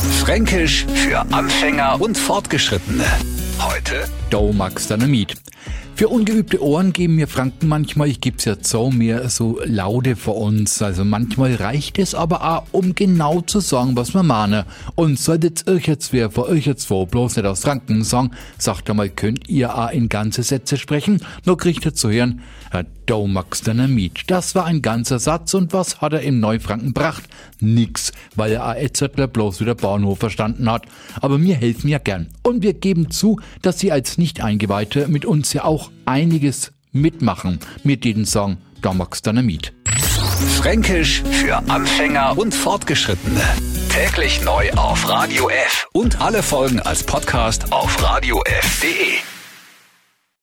Fränkisch für Anfänger und Fortgeschrittene. Heute Domax Dynamit. Für ungeübte Ohren geben mir Franken manchmal, ich geb's ja so, mir so Laude vor uns. Also manchmal reicht es aber auch, um genau zu sagen, was man mahne. Und solltet euch jetzt wer vor euch jetzt vor, bloß nicht aus Franken sagen, sagt einmal, könnt ihr auch in ganze Sätze sprechen, nur kriegt ihr zu hören, Herr Domax Dynamit. Das war ein ganzer Satz und was hat er im Neufranken bracht? Nix, weil er Etzettler bloß wieder Bahnhof verstanden hat. Aber mir helfen ja gern. Und wir geben zu, dass Sie als Nicht-Eingeweihte mit uns ja auch einiges mitmachen mit diesem Song Domax Dynamit. Fränkisch für Anfänger und Fortgeschrittene. Täglich neu auf Radio F und alle Folgen als Podcast auf radiof.de.